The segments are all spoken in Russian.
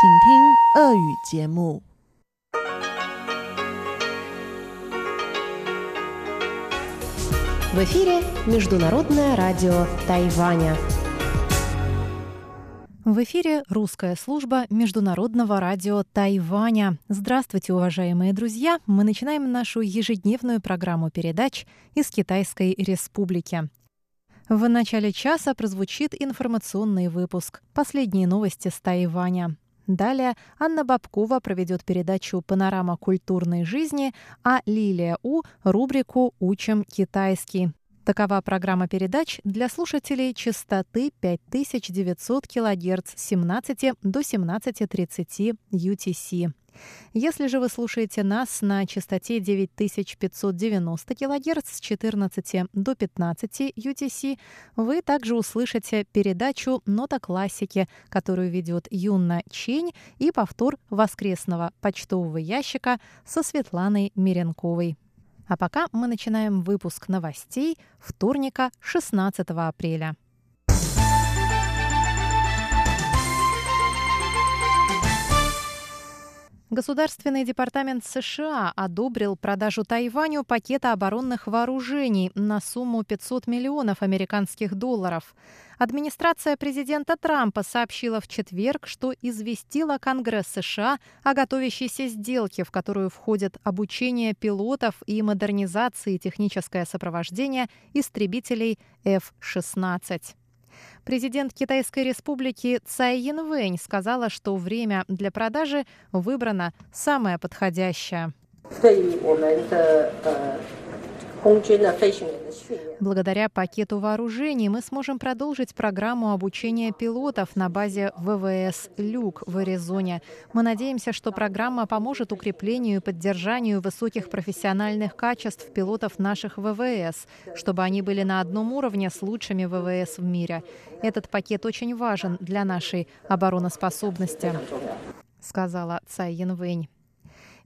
请听俄语节目。 В эфире Международное радио Тайваня. В эфире русская служба Международного радио Тайваня. Здравствуйте, уважаемые друзья! Мы начинаем нашу ежедневную программу передач из Китайской Республики. В начале часа прозвучит информационный выпуск «Последние новости с Тайваня». Далее Анна Бабкова проведет передачу «Панорама культурной жизни», а Лилия У – рубрику «Учим китайский». Такова программа передач для слушателей частоты 5900 кГц с 17 до 17.30 UTC. Если же вы слушаете нас на частоте 9590 кГц с 14 до 15 UTC, вы также услышите передачу «Нота классики», которую ведет Юнна Чень и повтор воскресного почтового ящика со Светланой Миренковой. А пока мы начинаем выпуск новостей вторника 16 апреля. Государственный департамент США одобрил продажу Тайваню пакета оборонных вооружений на сумму 500 миллионов американских долларов. Администрация президента Трампа сообщила в четверг, что известила Конгресс США о готовящейся сделке, в которую входят обучение пилотов и модернизация и техническое сопровождение истребителей F-16. Президент Китайской республики Цай Янвэнь сказала, что время для продажи выбрано самое подходящее. Благодаря пакету вооружений мы сможем продолжить программу обучения пилотов на базе ВВС «Люк» в Аризоне. Мы надеемся, что программа поможет укреплению и поддержанию высоких профессиональных качеств пилотов наших ВВС, чтобы они были на одном уровне с лучшими ВВС в мире. Этот пакет очень важен для нашей обороноспособности, сказала Цай Янвэнь.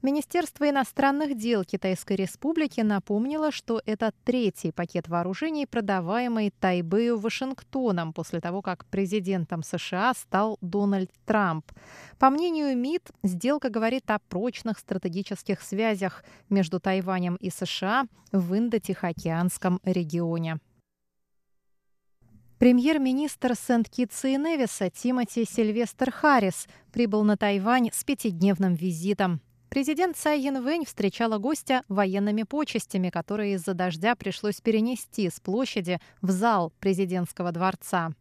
Министерство иностранных дел Китайской Республики напомнило, что это третий пакет вооружений, продаваемый Тайбэю Вашингтоном после того, как президентом США стал Дональд Трамп. По мнению МИД, сделка говорит о прочных стратегических связях между Тайванем и США в Индо-Тихоокеанском регионе. Премьер-министр Сент-Китса и Невиса Тимоти Сильвестр Харрис прибыл на Тайвань с пятидневным визитом. Президент Цай Янвэнь встречала гостя военными почестями, которые из-за дождя пришлось перенести с площади в зал президентского дворца.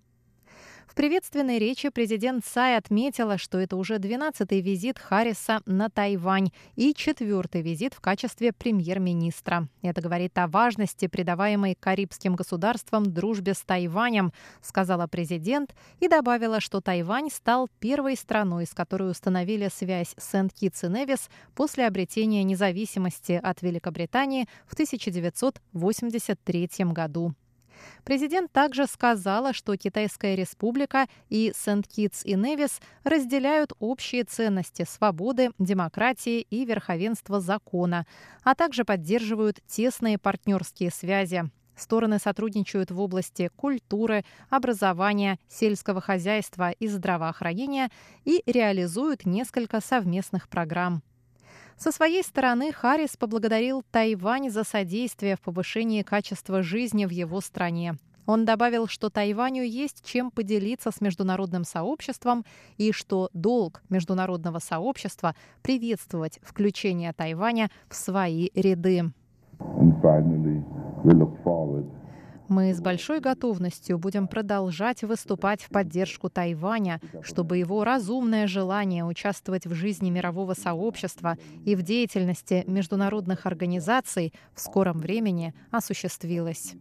В приветственной речи президент Цай отметила, что это уже 12-й визит Харриса на Тайвань и четвертый визит в качестве премьер-министра. Это говорит о важности, придаваемой карибским государствам дружбе с Тайванем, сказала президент и добавила, что Тайвань стал первой страной, с которой установили связь Сент-Китс и Невис после обретения независимости от Великобритании в 1983 году. Президент также сказала, что Китайская республика и Сент-Китс и Невис разделяют общие ценности свободы, демократии и верховенства закона, а также поддерживают тесные партнерские связи. Стороны сотрудничают в области культуры, образования, сельского хозяйства и здравоохранения и реализуют несколько совместных программ. Со своей стороны Харрис поблагодарил Тайвань за содействие в повышении качества жизни в его стране. Он добавил, что Тайваню есть чем поделиться с международным сообществом и что долг международного сообщества приветствовать включение Тайваня в свои ряды. Мы с большой готовностью будем продолжать выступать в поддержку Тайваня, чтобы его разумное желание участвовать в жизни мирового сообщества и в деятельности международных организаций в скором времени осуществилось.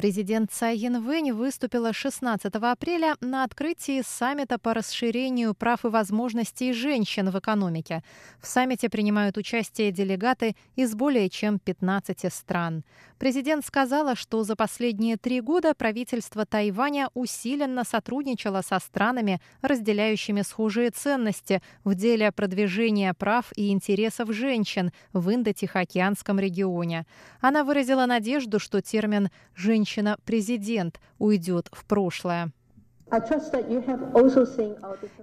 Президент Цай Янвэнь выступила 16 апреля на открытии саммита по расширению прав и возможностей женщин в экономике. В саммите принимают участие делегаты из более чем 15 стран. Президент сказала, что за последние три года правительство Тайваня усиленно сотрудничало со странами, разделяющими схожие ценности в деле продвижения прав и интересов женщин в Индо-Тихоокеанском регионе. Она выразила надежду, что термин «женщина-президент» уйдет в прошлое.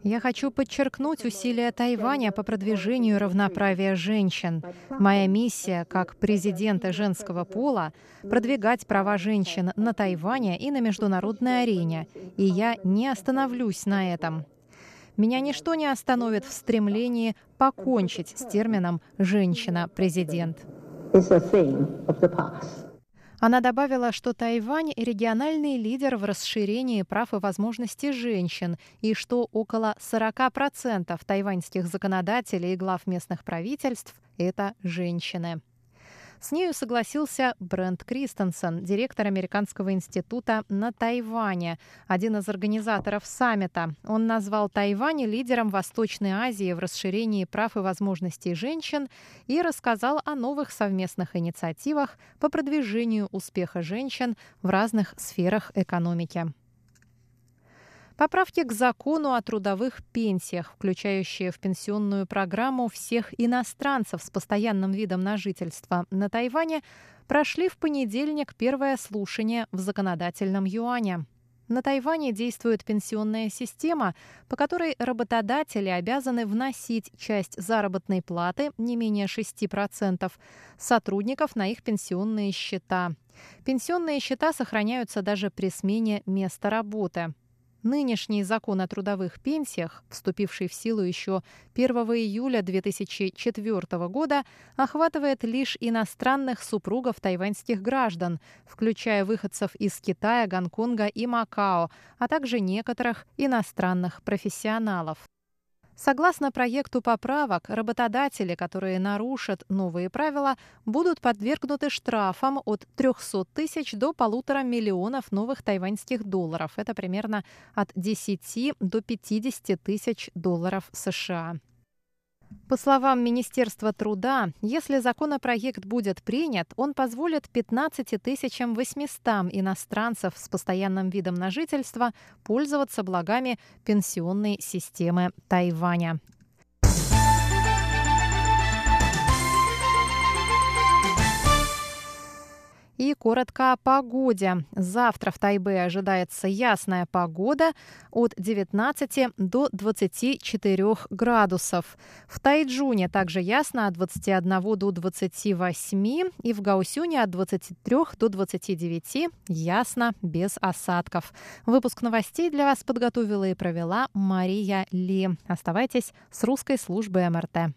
Я хочу подчеркнуть усилия Тайваня по продвижению равноправия женщин. Моя миссия как президента женского пола — продвигать права женщин на Тайване и на международной арене, и я не остановлюсь на этом. Меня ничто не остановит в стремлении покончить с термином «женщина-президент». Она добавила, что Тайвань – региональный лидер в расширении прав и возможностей женщин, и что около 40% тайваньских законодателей и глав местных правительств – это женщины. С нею согласился Брент Кристенсен, директор Американского института на Тайване, один из организаторов саммита. Он назвал Тайвань лидером Восточной Азии в расширении прав и возможностей женщин и рассказал о новых совместных инициативах по продвижению успеха женщин в разных сферах экономики. Поправки к закону о трудовых пенсиях, включающие в пенсионную программу всех иностранцев с постоянным видом на жительство на Тайване, прошли в понедельник первое слушание в законодательном юане. На Тайване действует пенсионная система, по которой работодатели обязаны вносить часть заработной платы, не менее 6%, сотрудников на их пенсионные счета. Пенсионные счета сохраняются даже при смене места работы. Нынешний закон о трудовых пенсиях, вступивший в силу еще 1 июля 2004 года, охватывает лишь иностранных супругов тайваньских граждан, включая выходцев из Китая, Гонконга и Макао, а также некоторых иностранных профессионалов. Согласно проекту поправок, работодатели, которые нарушат новые правила, будут подвергнуты штрафам от 300 тысяч до полутора миллионов новых тайваньских долларов. Это примерно от 10 до 50 тысяч долларов США. По словам Министерства труда, если законопроект будет принят, он позволит 15 800 иностранцев с постоянным видом на жительство пользоваться благами пенсионной системы Тайваня. И коротко о погоде. Завтра в Тайбе ожидается ясная погода от 19 до 24 градусов. В Тайджуне также ясно от 21 до 28 и в Гаусюне от 23 до 29 ясно без осадков. Выпуск новостей для вас подготовила и провела Мария Ли. Оставайтесь с русской службой МРТ.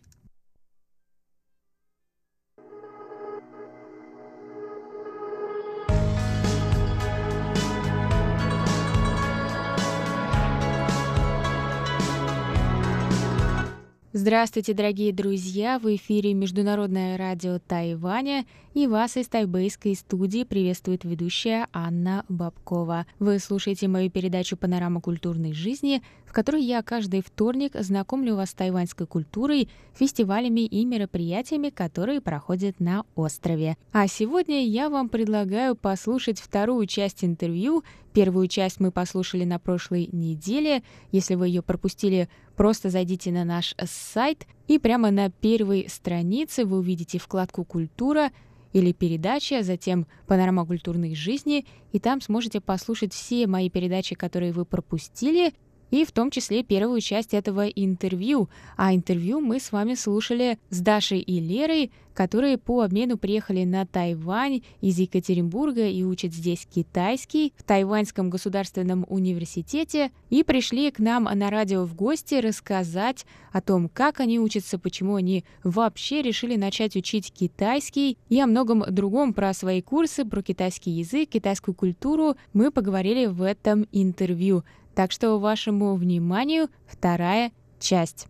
Здравствуйте, дорогие друзья! В эфире Международное радио Тайваня и вас из тайбейской студии приветствует ведущая Анна Бабкова. Вы слушаете мою передачу «Панорама культурной жизни», в которой я каждый вторник знакомлю вас с тайваньской культурой, фестивалями и мероприятиями, которые проходят на острове. А сегодня я вам предлагаю послушать вторую часть интервью. Первую часть мы послушали на прошлой неделе. Если вы ее пропустили, просто зайдите на наш сайт, и прямо на первой странице вы увидите вкладку «Культура», или передача, затем «Панорама культурной жизни», и там сможете послушать все мои передачи, которые вы пропустили, и в том числе первую часть этого интервью. А интервью мы с вами слушали с Дашей и Лерой, которые по обмену приехали на Тайвань из Екатеринбурга и учат здесь китайский в Тайваньском государственном университете и пришли к нам на радио в гости рассказать о том, как они учатся, почему они вообще решили начать учить китайский и о многом другом про свои курсы, про китайский язык, китайскую культуру мы поговорили в этом интервью. Так что вашему вниманию вторая часть.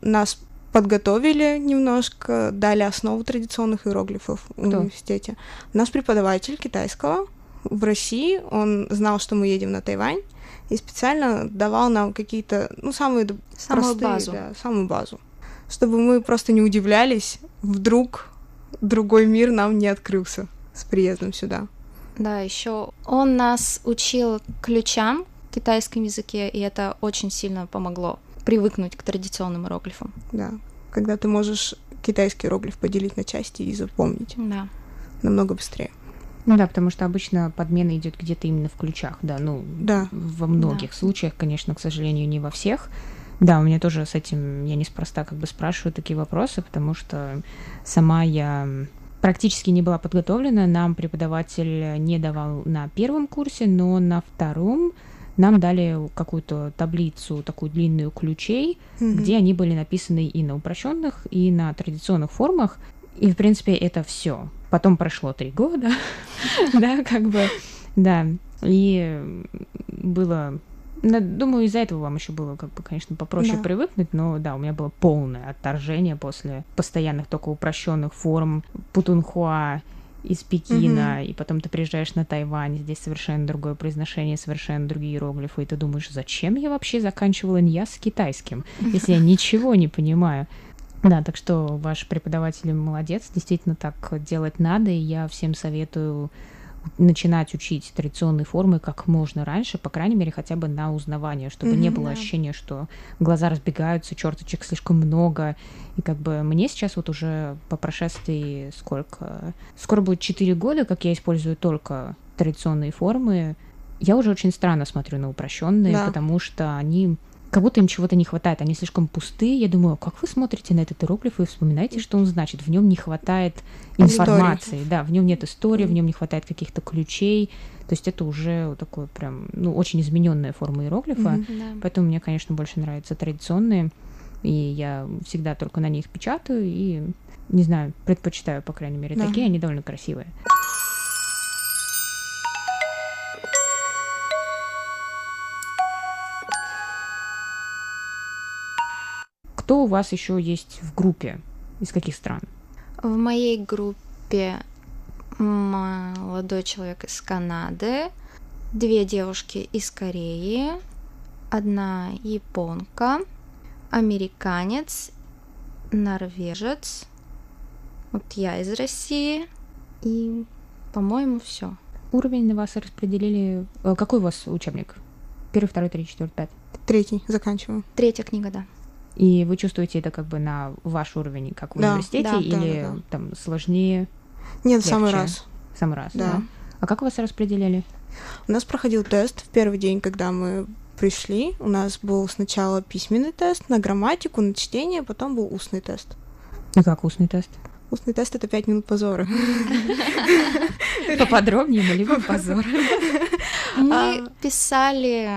нас подготовили немножко, дали основу традиционных иероглифов в Кто? университете. У нас преподаватель китайского в России, он знал, что мы едем на Тайвань, и специально давал нам какие-то, ну, самые Самую простые, базу. да, самую базу, чтобы мы просто не удивлялись, вдруг другой мир нам не открылся с приездом сюда. Да, еще он нас учил ключам в китайском языке, и это очень сильно помогло привыкнуть к традиционным иероглифам. Да, когда ты можешь китайский иероглиф поделить на части и запомнить Да. намного быстрее. Ну да, потому что обычно подмена идет где-то именно в ключах, да, ну, Да. во многих случаях, конечно, к сожалению, не во всех. Да, у меня тоже с этим, я неспроста как бы спрашиваю такие вопросы, потому что сама я практически не была подготовлена, нам преподаватель не давал на первом курсе, но на втором нам дали какую-то таблицу, такую длинную ключей, Мгм. где они были написаны и на упрощенных, и на традиционных формах. И, в принципе, это все. Потом прошло три года, да, как бы, да. И было... Думаю, из-за этого вам еще было, как бы, конечно, попроще Да. привыкнуть, но да, у меня было полное отторжение после постоянных только упрощенных форм Путунхуа из Пекина, и потом ты приезжаешь на Тайвань, здесь совершенно другое произношение, совершенно другие иероглифы, и ты думаешь, зачем я вообще заканчивала иньяс с китайским, если я ничего не понимаю. Да, так что ваш преподаватель молодец, действительно так делать надо, и я всем советую начинать учить традиционные формы как можно раньше, по крайней мере, хотя бы на узнавание, чтобы не Мгм, было да. ощущения, что глаза разбегаются, черточек слишком много. И как бы мне сейчас вот уже по прошествии сколько? Скоро будет 4 года, как я использую только традиционные формы. Я уже очень странно смотрю на упрощенные, Да. потому что они как будто им чего-то не хватает, они слишком пустые. Я думаю, как вы смотрите на этот иероглиф и вспоминаете, что он значит? В нем не хватает информации, да, в нем нет истории, в нем не хватает каких-то ключей. То есть это уже вот такое прям, ну, очень измененная форма иероглифа. Да. Поэтому мне, конечно, больше нравятся традиционные. И я всегда только на них печатаю и, не знаю, предпочитаю, по крайней мере, Да. такие, они довольно красивые. Кто у вас еще есть в группе? Из каких стран? В моей группе молодой человек из Канады, две девушки из Кореи, одна японка, американец, норвежец, вот я из России, и, по-моему, все. Уровень на вас распределили... э, Какой у вас учебник? Первый, второй, третий, четвертый, пятый. Третий, заканчиваю. Третья книга, да. И вы чувствуете это как бы на ваш уровень, как в Да, университете, да, да, или да, да. там сложнее Нет, в самый Легче. раз. в самый раз? Да. А как вас распределяли? У нас проходил тест в первый день, когда мы пришли. У нас был сначала письменный тест на грамматику, на чтение, потом был устный тест. И как устный тест? Устный тест — это пять минут позора. Поподробнее мы любим позор. Мы А. писали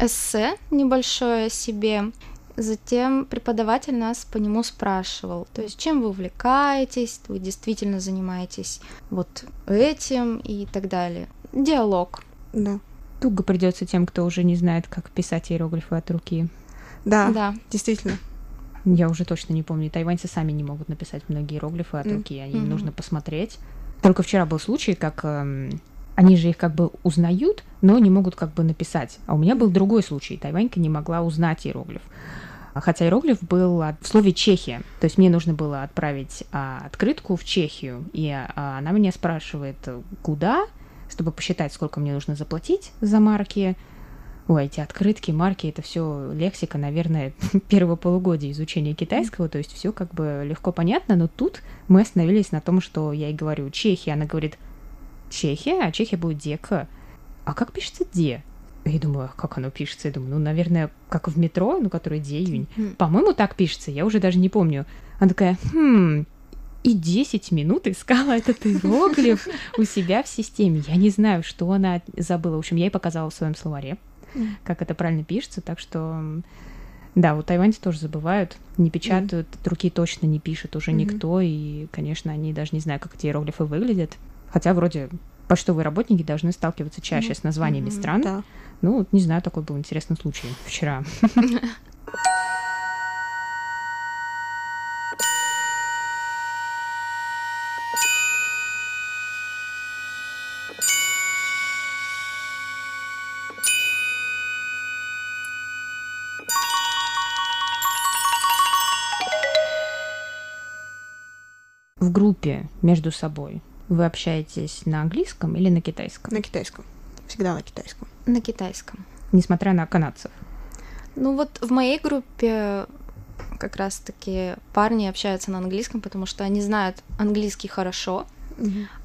эссе небольшое себе. Затем преподаватель нас по нему спрашивал, то есть чем вы увлекаетесь, вы действительно занимаетесь вот этим и так далее. Диалог. Да. Туго придется тем, кто уже не знает, как писать иероглифы от руки. Да, Да. действительно. Я уже точно не помню. Тайваньцы сами не могут написать многие иероглифы от М. руки, они им нужно посмотреть. Только вчера был случай, как эм, они же их как бы узнают, но не могут как бы написать. А у меня был другой случай. Тайванька не могла узнать иероглиф. А Хотя иероглиф был в слове Чехия. То есть мне нужно было отправить а, открытку в Чехию. И а, она меня спрашивает, куда, чтобы посчитать, сколько мне нужно заплатить за марки. Ой, эти открытки, марки, это все лексика, наверное, первого полугодия изучения китайского, то есть все как бы легко понятно, но тут мы остановились на том, что я ей говорю Чехия, она говорит Чехия, а Чехия будет дека. А как пишется де? Я думаю, «А как оно пишется? Я думаю, ну, наверное, как в метро, ну, которое де июнь. Мгм. По-моему, так пишется, я уже даже не помню. Она такая, хм, и 10 минут искала этот иероглиф у себя в системе. Я не знаю, что она забыла. В общем, я ей показала в своем словаре, как это правильно пишется. Так что, да, вот тайваньцы тоже забывают, не печатают, от руки точно не пишет уже никто. И, конечно, они даже не знают, как эти иероглифы выглядят. Хотя вроде почтовые работники должны сталкиваться чаще с названиями стран. Да. Ну, не знаю, такой был интересный случай вчера. в группе между собой вы общаетесь на английском или на китайском? На китайском. Всегда на китайском. На китайском. Несмотря на канадцев. Ну вот в моей группе как раз-таки парни общаются на английском, потому что они знают английский хорошо,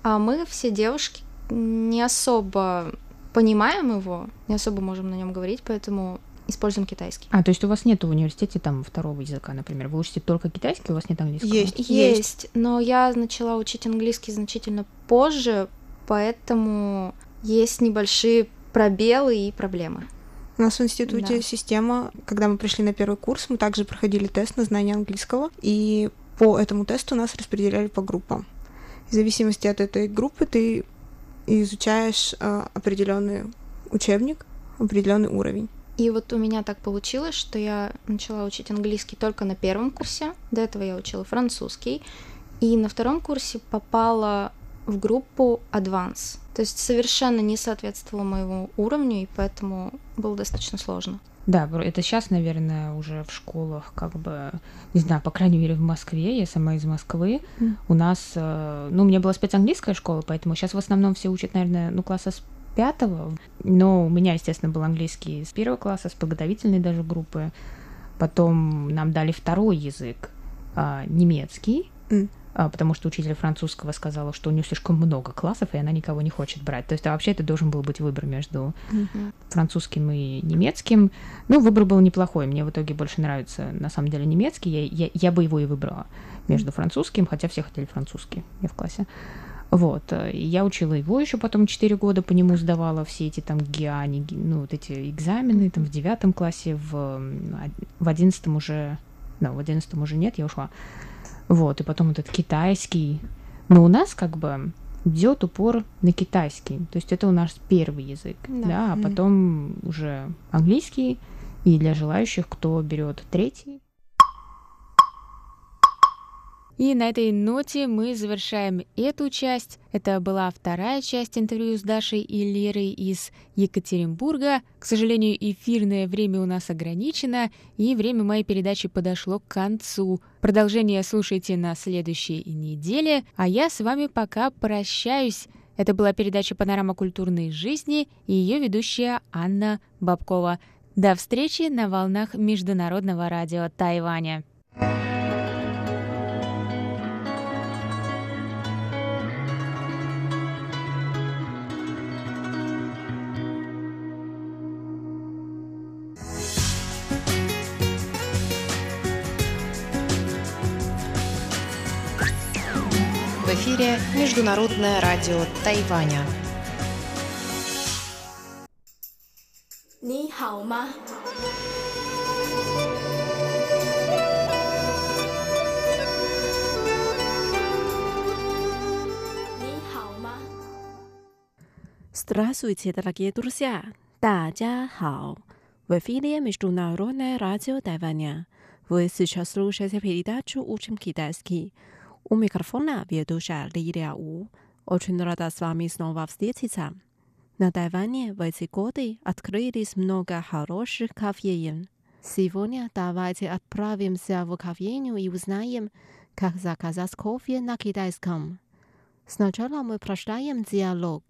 а мы все девушки не особо понимаем его, не особо можем на нем говорить, поэтому используем китайский. А, то есть у вас нет в университете там второго языка, например? Вы учите только китайский, у вас нет английского? Есть. Есть, но я начала учить английский значительно позже, поэтому есть небольшие пробелы и проблемы. У нас в институте Да. система, когда мы пришли на первый курс, мы также проходили тест на знание английского, и по этому тесту нас распределяли по группам. В зависимости от этой группы ты изучаешь э, определенный учебник, определенный уровень. И вот у меня так получилось, что я начала учить английский только на первом курсе. До этого я учила французский. И на втором курсе попала в группу Advance. То есть совершенно не соответствовало моему уровню, и поэтому было достаточно сложно. Да, это сейчас, наверное, уже в школах, как бы, не знаю, по крайней мере, в Москве, я сама из Москвы, Мгм. у нас, э, ну, у меня была спецанглийская школа, поэтому сейчас в основном все учат, наверное, ну, класса с пятого, но у меня, естественно, был английский с первого класса, с подготовительной даже группы, потом нам дали второй язык, а, немецкий, М. а, потому что учитель французского сказала, что у нее слишком много классов, и она никого не хочет брать. То есть, а вообще это должен был быть выбор между французским и немецким. Ну, выбор был неплохой. Мне в итоге больше нравится, на самом деле, немецкий. Я, я, я бы его и выбрала между французским, хотя все хотели французский. Я в классе. Вот. И я учила его еще потом 4 года, по нему сдавала все эти там гиани, ги- ну, вот эти экзамены, там в девятом классе, в, в одиннадцатом уже, да, в одиннадцатом уже нет, я ушла. Вот, и потом этот китайский. Но у нас как бы идет упор на китайский. То есть это у нас первый язык, Да. да, а потом уже английский. И для желающих, кто берет третий, И на этой ноте мы завершаем эту часть. Это была вторая часть интервью с Дашей и Лерой из Екатеринбурга. К сожалению, эфирное время у нас ограничено, и время моей передачи подошло к концу. Продолжение слушайте на следующей неделе, а я с вами пока прощаюсь. Это была передача «Панорама культурной жизни» и ее ведущая Анна Бабкова. До встречи на волнах Международного радио Тайваня. эфире Международное радио Тайваня. 你好吗？你好吗？ Здравствуйте, дорогие друзья! 大家好! В эфире Международное радио Тайваня. Вы сейчас слушаете передачу «Учим китайский». У микрофона ведущая Лилия У. Очень рада с вами снова встретиться. На Тайване в эти годы открылись много хороших кофеин. Сегодня давайте отправимся в кофейню и узнаем, как заказать кофе на китайском. Сначала мы прочитаем диалог.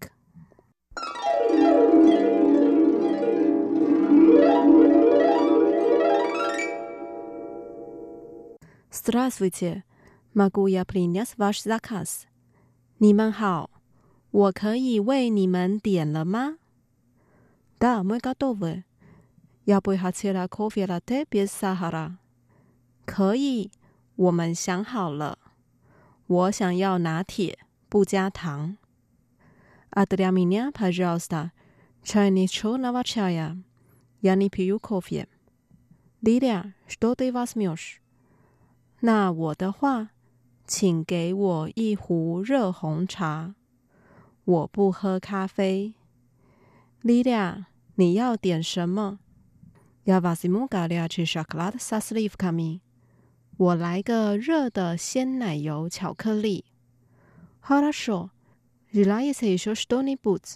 Здравствуйте, могу я принять ваш заказ? 你们好，我可以为你们点了吗？Да, мы готовы. Я бы хотела кофе латте без сахара. 可以，我们想好了。我想要拿铁，不加糖。А для меня, пожалуйста, чайник черного чая. Я не пью кофе. Лилия, что ты возьмешь? 那我的话， 请给我一壶热红茶。我不喝咖啡。Lilia，你要点什么？Я возьму горячий шоколад со сливками。我来个热的鲜奶油巧克力。Хорошо. Желаете еще что-нибудь？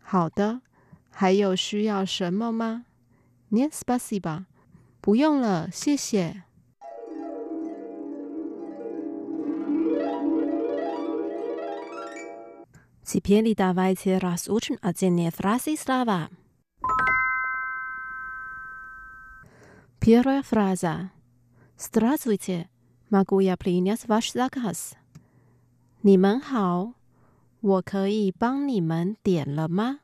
好的。还有需要什么吗？Нет, спасибо。不用了，谢谢。 Теперь давайте разучим отдельные фразы и слова. Первая фраза. Здравствуйте. Могу я принять ваш заказ? 你们好，我可以帮你们点了吗？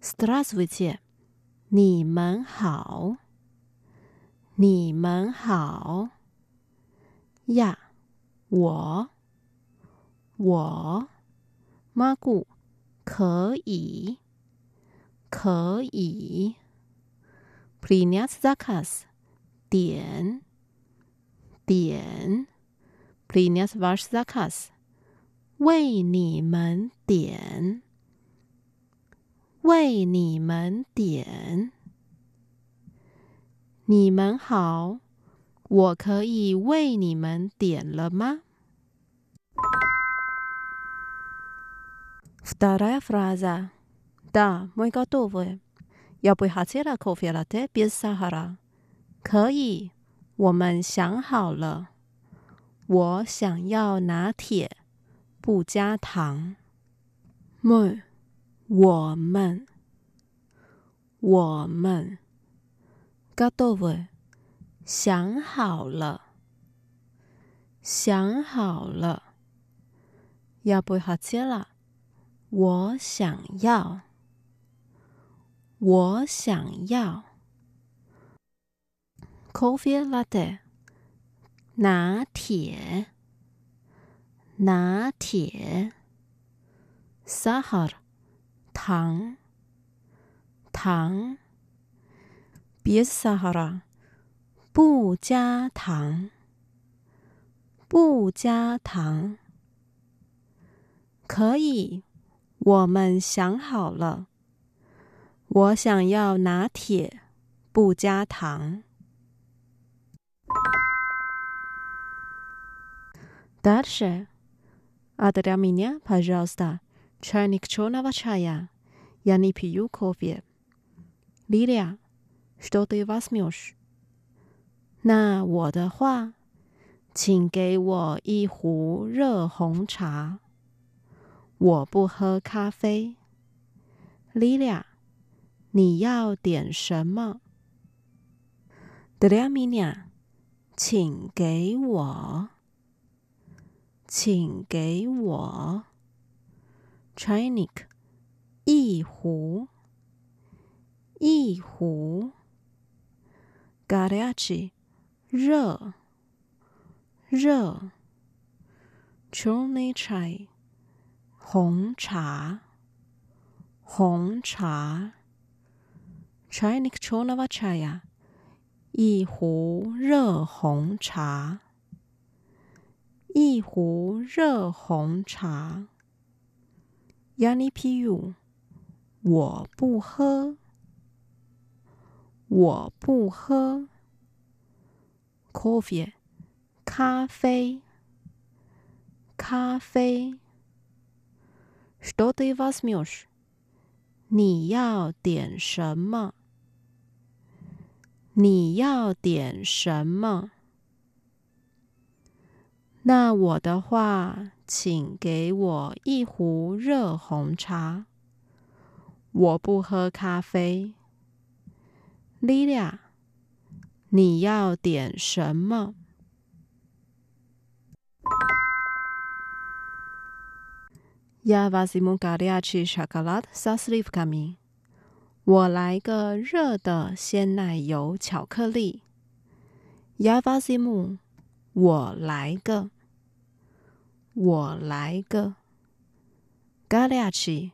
Здравствуйте，你们好，你们好呀，我，我 蘑菇可以可以，please zakas 点点，please wash zakas 为你们点。为你们点。你们好，我可以为你们点了吗？？Вторая фраза. Да, мы готовы. Я бы хотела кофе латте без сахара. 可以，我们想好了。我想要拿铁，不加糖。们，我们，我们，готовы，想好了，想好了。Я бы хотела， 我想要。我想要。Coffee latte 拿铁。拿铁。撒哈儿糖。糖。别撒哈拉不加糖。不加糖。可以我们想好了，我想要拿铁，不加糖。Дальше. А для меня, пожалуйста, чайник черного чая. Я не пью кофе. Лилия, что ты возьмешь? 那我的话，请给我一壶热红茶。 我不喝咖啡。Lilia，你要点什么 d r i a m i n a 请给我，请给我。Chinik，一壶，一壶。Garaci，热，热。Chunichai。Chai, 红茶红茶 chainik chornava chaya 一壶热红茶。一壶热红茶。Yani piu，我不喝，我不喝。Coffee，咖啡，咖啡。Что ты возьмешь？你要点什么？你要点什么？那我的话，请给我一壶热红茶。我不喝咖啡。Lilia，你要点什么 Я вазиму галячи шоколад, са сливками。我来个热的鲜奶油巧克力。Я вазиму，我来个，我来个，галячи，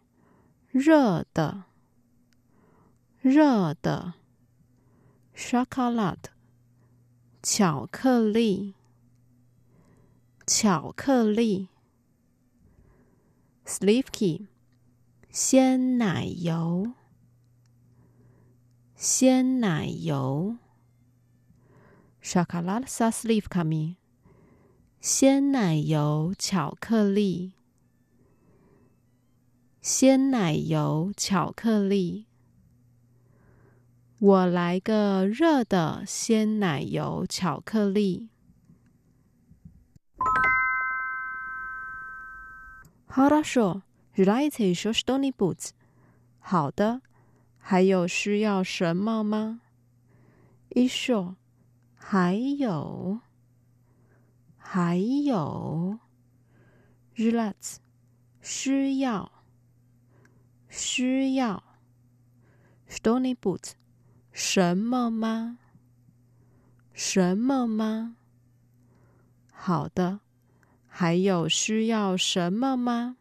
热的，热的，шоколад，巧克力，巧克力。slivky，鲜奶油，鲜奶油 Shakalasa Slivkami，。鲜奶油巧克力，鲜奶油巧克力。我来个热的鲜奶油巧克力。Хорошо, Желаете еще что-нибудь? 好的。还有需要什么吗？Еще 还有还有 Желать 需要需要 Что-нибудь 什么吗？什么吗？好的， 还有需要什么吗？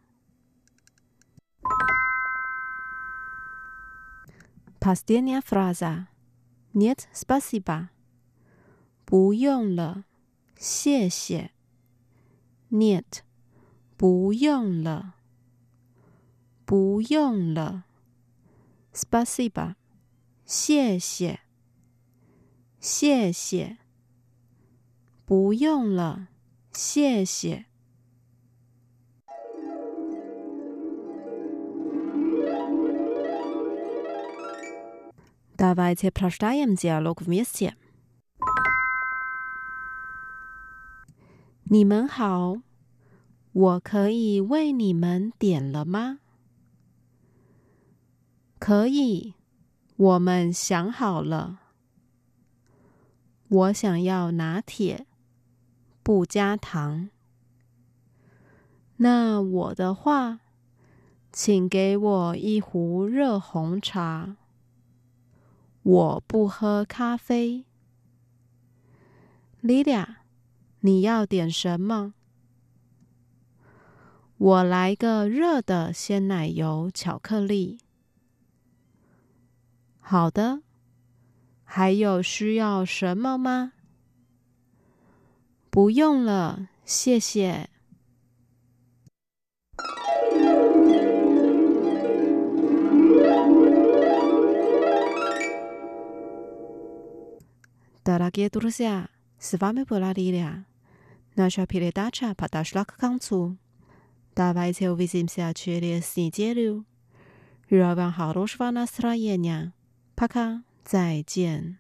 Последняя фраза. Нет, спасибо. 不用了，谢谢。Нет，不用了，不用了。Спасибо，谢谢。谢谢，不用了， 谢谢。Давайте прочитаем диалог вместе。你们好，我可以为你们点了吗？可以，我们想好了。我想要拿铁， 不加糖。那我的话，请给我一壶热红茶。我不喝咖啡。莉亚，你要点什么？我来个热的鲜奶油巧克力。好的。还有需要什么吗？不用了，谢谢。Дорогие друзья, с вами была Лилия. Наша передача подошла к концу. Давайте увидимся через неделю. Желаю вам хорошего настроения. Пока. 再见。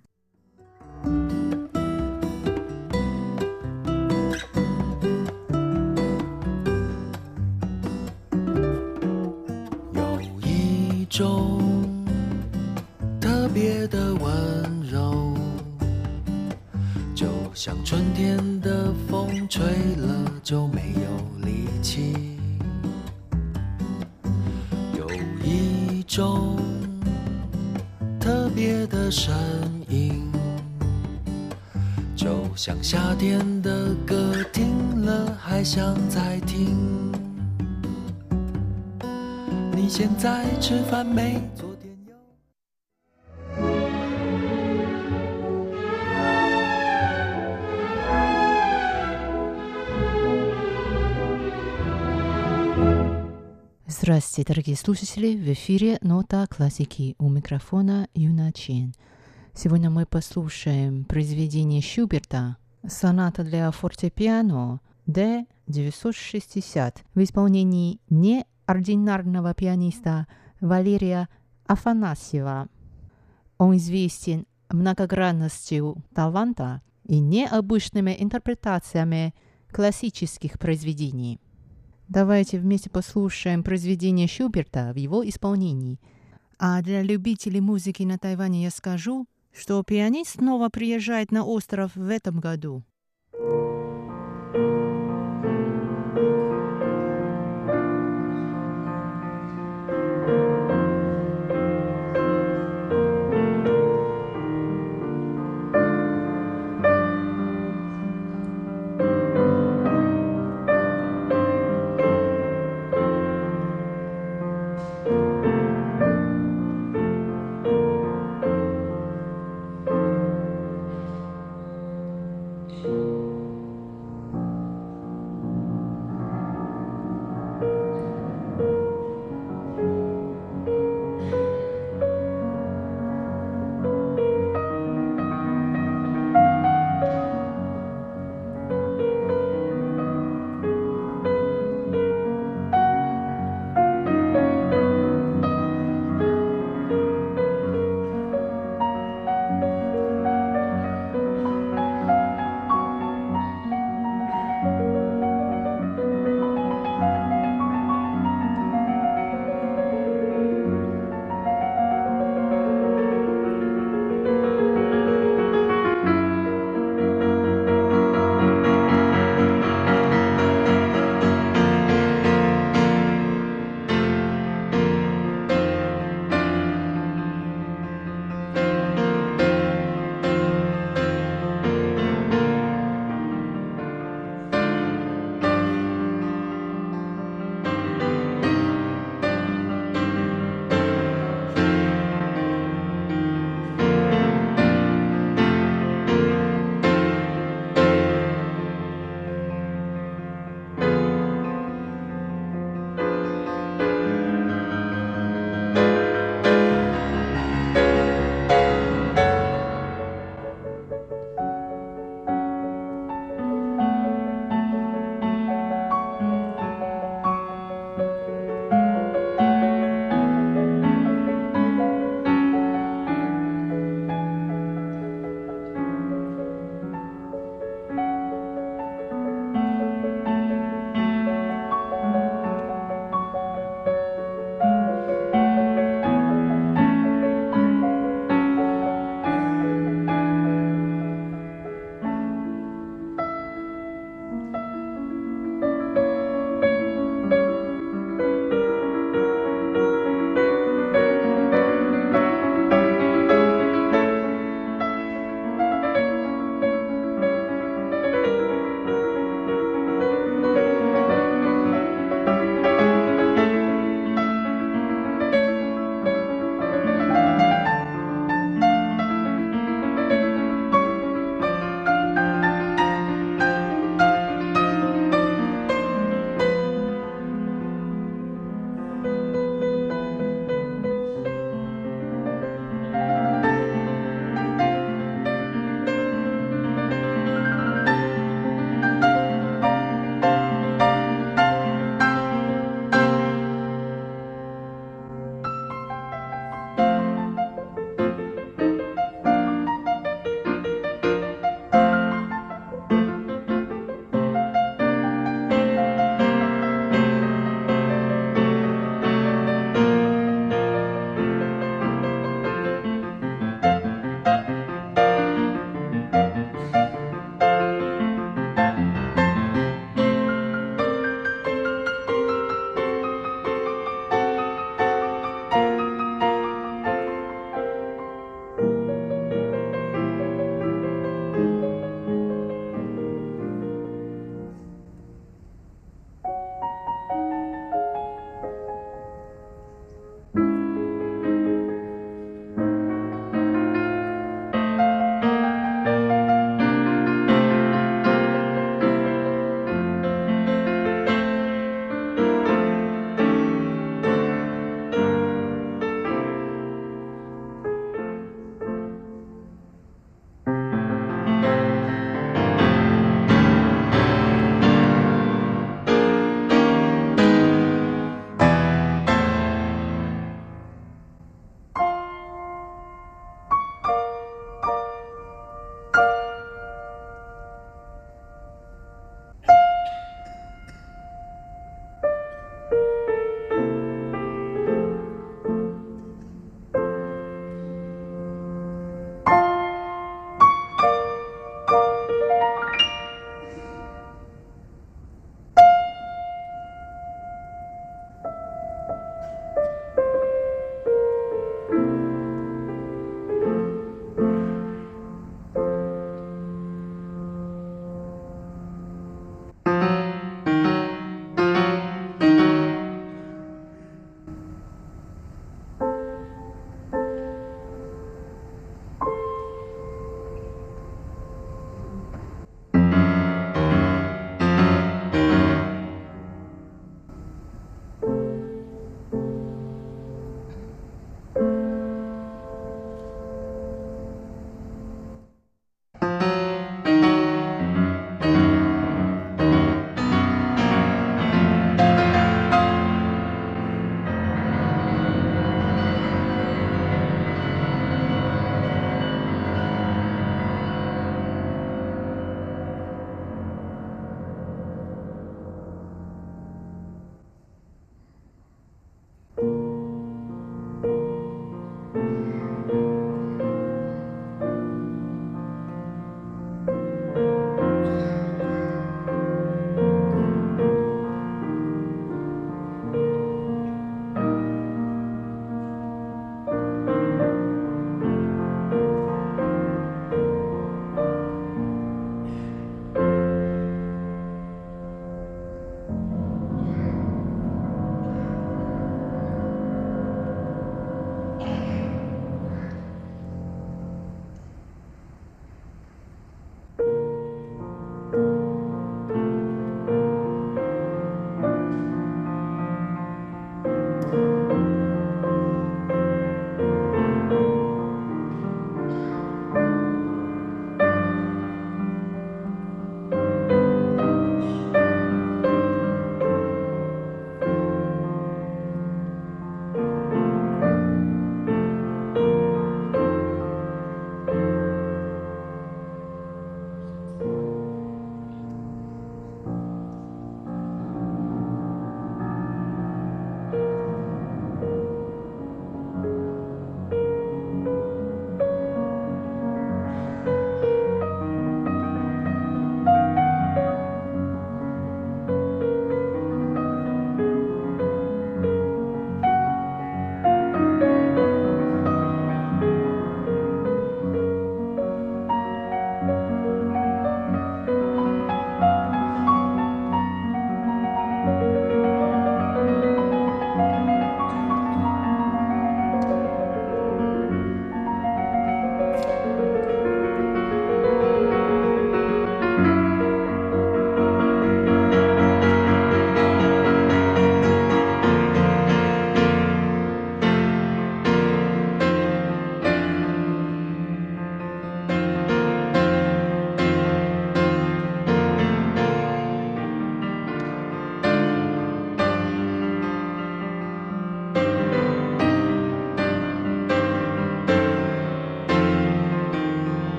种特别的温柔，就像春天的风吹了就没有力气。有一种特。别的声音，就像夏天的歌，听了还想再听。你现在吃饭没？Здравствуйте, дорогие слушатели! В эфире «Нота классики» у микрофона Юна Чен. Сегодня мы послушаем произведение Шуберта «Соната для фортепиано» D-960 в исполнении неординарного пианиста Валерия Афанасьева. Он известен многогранностью таланта и необычными интерпретациями классических произведений. Давайте вместе послушаем произведение Шуберта в его исполнении. А для любителей музыки на Тайване я скажу, что пианист снова приезжает на остров в этом году.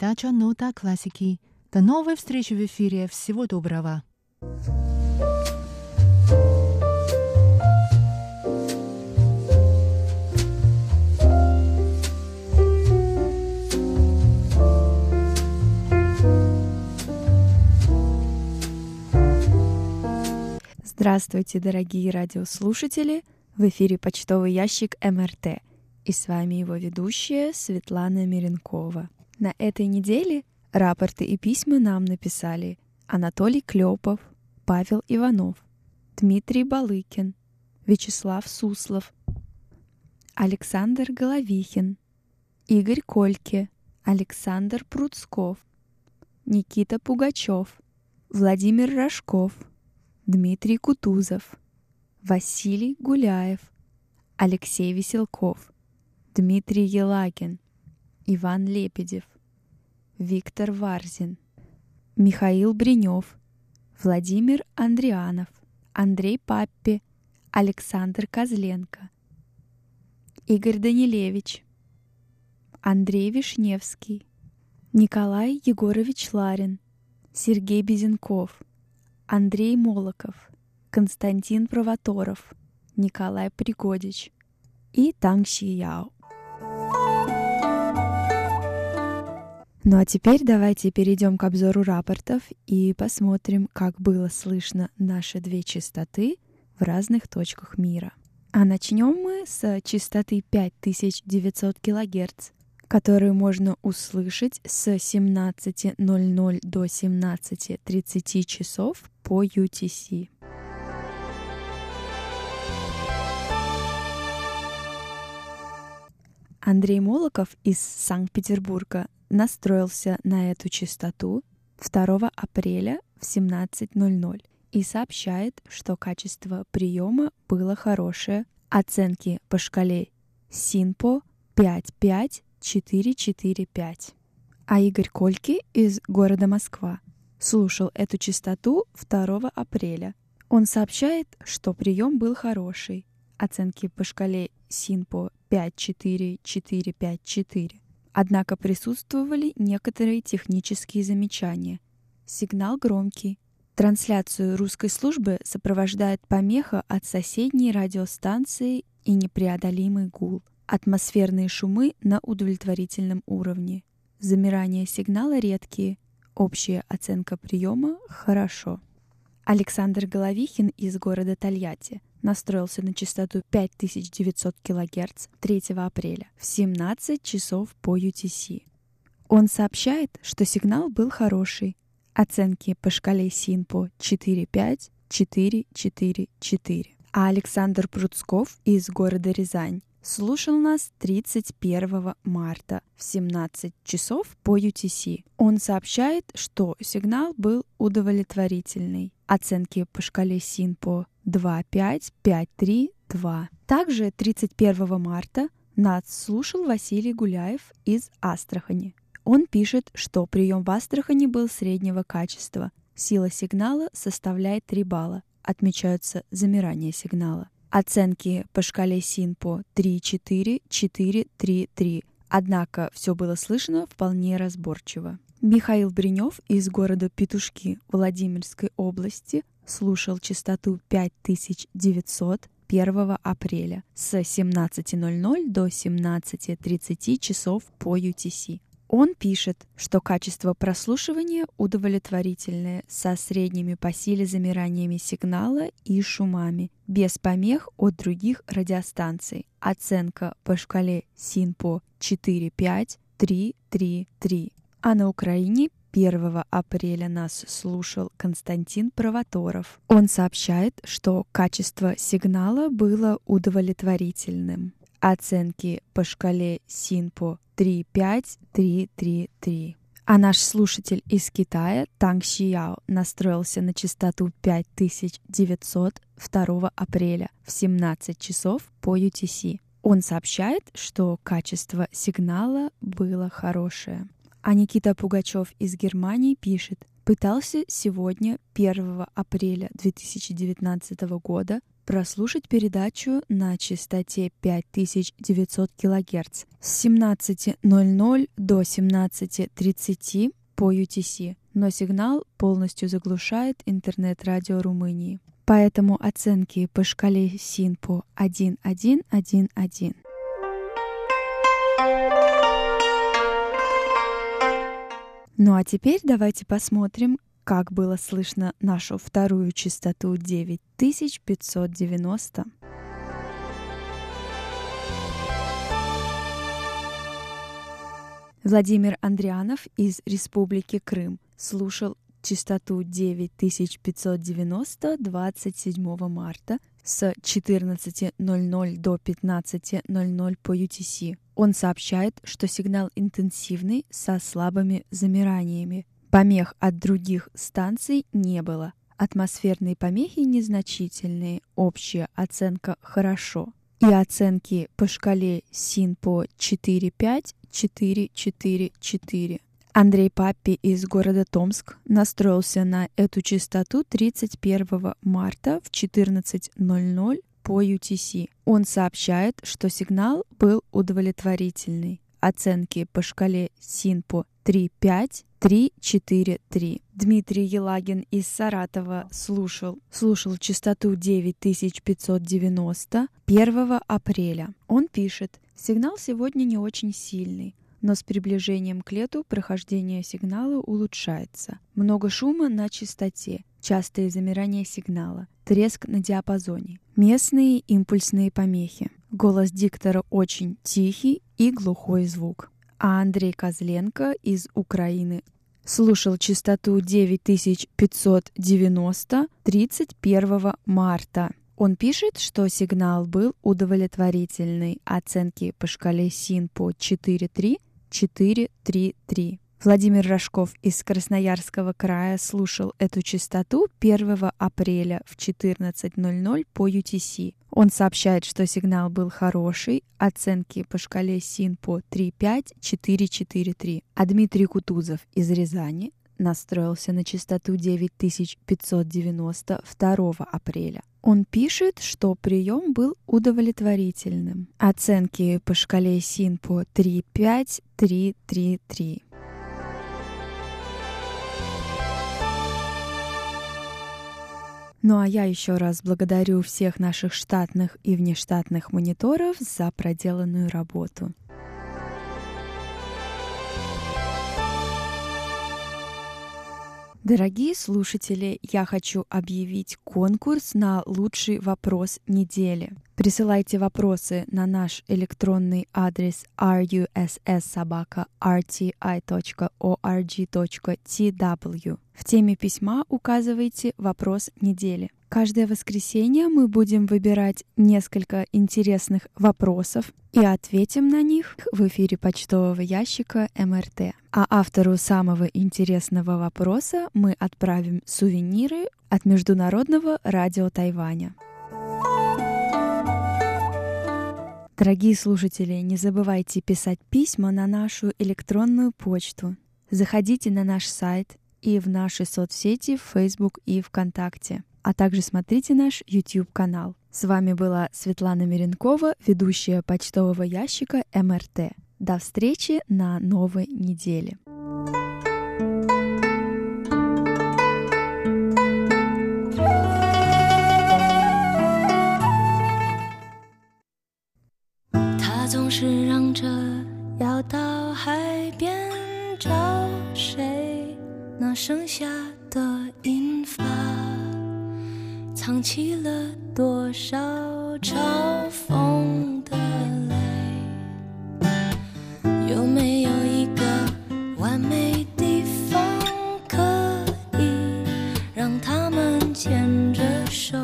Передача «Нота классики». До новой встречи в эфире. Всего доброго. Здравствуйте, дорогие радиослушатели! В эфире почтовый ящик МРТ. И с вами его ведущая Светлана Миренкова. На этой неделе рапорты и письма нам написали Анатолий Клепов, Павел Иванов, Дмитрий Балыкин, Вячеслав Суслов, Александр Головихин, Игорь Кольке, Александр Пруцков, Никита Пугачев, Владимир Рожков – Дмитрий Кутузов, Василий Гуляев, Алексей Веселков, Дмитрий Елагин, Иван Лепедев, Виктор Варзин, Михаил Бринев, Владимир Андрианов, Андрей Паппи, Александр Козленко, Игорь Данилевич, Андрей Вишневский, Николай Егорович Ларин, Сергей Безенков – Андрей Молоков, Константин Провоторов, Николай Пригодич и Танг Ши Ну а теперь давайте перейдем к обзору рапортов и посмотрим, как было слышно наши две частоты в разных точках мира. А начнем мы с частоты 5900 кГц которую можно услышать с 17.00 до 17.30 часов по UTC. Андрей Молоков из Санкт-Петербурга настроился на эту частоту 2 апреля в 17.00 и сообщает, что качество приема было хорошее, оценки по шкале СИНПО 5.5 445. А Игорь Кольки из города Москва слушал эту частоту 2 апреля. Он сообщает, что прием был хороший. Оценки по шкале СИНПО 54454. Однако присутствовали некоторые технические замечания. Сигнал громкий. Трансляцию русской службы сопровождает помеха от соседней радиостанции и непреодолимый гул. Атмосферные шумы на удовлетворительном уровне. Замирание сигнала редкие. Общая оценка приема – хорошо. Александр Головихин из города Тольятти настроился на частоту 5900 кГц 3 апреля в 17 часов по UTC. Он сообщает, что сигнал был хороший. Оценки по шкале СИНПО 4.5, 4.4.4. А Александр Пруцков из города Рязань слушал нас 31 марта в 17 часов по UTC. Он сообщает, что сигнал был удовлетворительный. Оценки по шкале СИНПО 2.5, 5.3, 2. Также 31 марта нас слушал Василий Гуляев из Астрахани. Он пишет, что прием в Астрахани был среднего качества. Сила сигнала составляет 3 балла. Отмечаются замирания сигнала. Оценки по шкале СИНПО 3-4, 4-3-3. Однако все было слышно вполне разборчиво. Михаил Бринев из города Петушки Владимирской области слушал частоту 5900 1 апреля с 17.00 до 17.30 часов по UTC. Он пишет, что качество прослушивания удовлетворительное, со средними по силе замираниями сигнала и шумами, без помех от других радиостанций. Оценка по шкале СИНПО 4.5, 3.3.3. А на Украине 1 апреля нас слушал Константин Провоторов. Он сообщает, что качество сигнала было удовлетворительным. Оценки по шкале СИНПО 35333. А наш слушатель из Китая, Танг Шияо, настроился на частоту 5900 2 апреля в 17 часов по UTC. Он сообщает, что качество сигнала было хорошее. А Никита Пугачев из Германии пишет, пытался сегодня, 1 апреля 2019 года, прослушать передачу на частоте 5900 кГц с 17.00 до 17.30 по UTC, но сигнал полностью заглушает интернет-радио Румынии. Поэтому оценки по шкале СИНПО 1111. Ну а теперь давайте посмотрим, как было слышно нашу вторую частоту 9590. Владимир Андрианов из Республики Крым слушал частоту 9590 27 марта с 14.00 до 15.00 по UTC. Он сообщает, что сигнал интенсивный со слабыми замираниями. Помех от других станций не было. Атмосферные помехи незначительные, общая оценка «хорошо». И оценки по шкале СИН-ПО 4-5, 4-4-4. Андрей Паппи из города Томск настроился на эту частоту 31 марта в 14.00 по UTC. Он сообщает, что сигнал был удовлетворительный. Оценки по шкале СИНПО 3.5, 3.4.3. Дмитрий Елагин из Саратова слушал, слушал частоту 9590 1 апреля. Он пишет, сигнал сегодня не очень сильный но с приближением к лету прохождение сигнала улучшается. Много шума на частоте, частые замирания сигнала, треск на диапазоне, местные импульсные помехи. Голос диктора очень тихий и глухой звук. А Андрей Козленко из Украины слушал частоту 9590 31 марта. Он пишет, что сигнал был удовлетворительный. Оценки по шкале СИН по 4.3 433. Владимир Рожков из Красноярского края слушал эту частоту 1 апреля в 14.00 по UTC. Он сообщает, что сигнал был хороший, оценки по шкале СИН по 3.5-4.4.3. А Дмитрий Кутузов из Рязани настроился на частоту 9590 2 апреля. Он пишет, что прием был удовлетворительным. Оценки по шкале СИН по 3.5-3.3.3. Ну а я еще раз благодарю всех наших штатных и внештатных мониторов за проделанную работу. Дорогие слушатели, я хочу объявить конкурс на лучший вопрос недели. Присылайте вопросы на наш электронный адрес russsobaka.rti.org.tw. В теме письма указывайте вопрос недели. Каждое воскресенье мы будем выбирать несколько интересных вопросов и ответим на них в эфире почтового ящика МРТ. А автору самого интересного вопроса мы отправим сувениры от Международного радио Тайваня. Дорогие слушатели, не забывайте писать письма на нашу электронную почту. Заходите на наш сайт и в наши соцсети в Facebook и ВКонтакте а также смотрите наш YouTube-канал. С вами была Светлана Миренкова, ведущая почтового ящика МРТ. До встречи на новой неделе. 他剩下的银发。藏起了多少嘲讽的泪？有没有一个完美地方，可以让他们牵着手，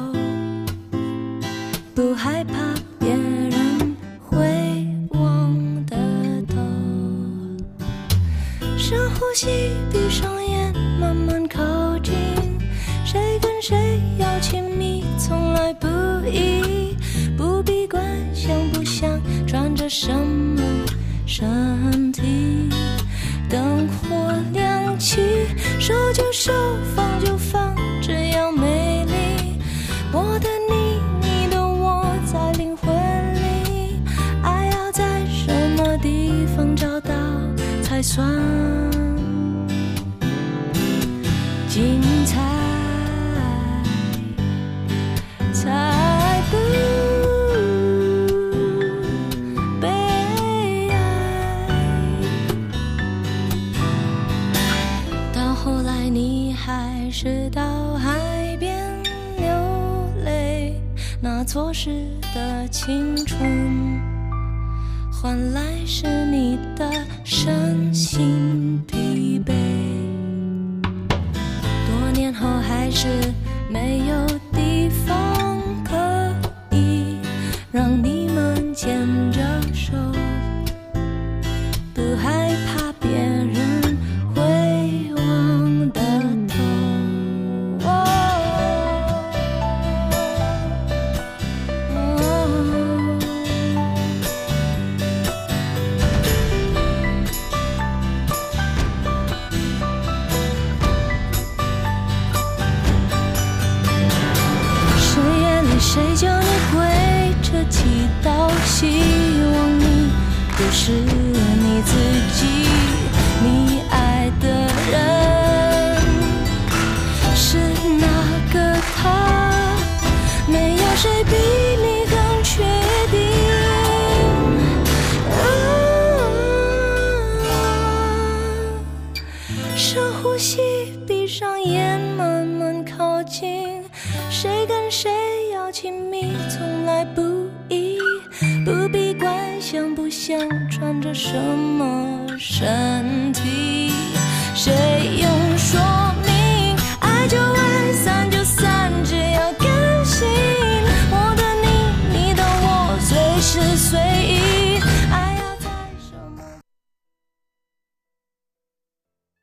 闭上眼，慢慢靠近，谁跟谁要亲密？从来不疑，不必管像不像，穿着什么身体，灯火亮起，手就手，放就放，只要美丽。我的你，你的我，在灵魂里。爱要在什么地方找到才算错失的青春，换来是你的身心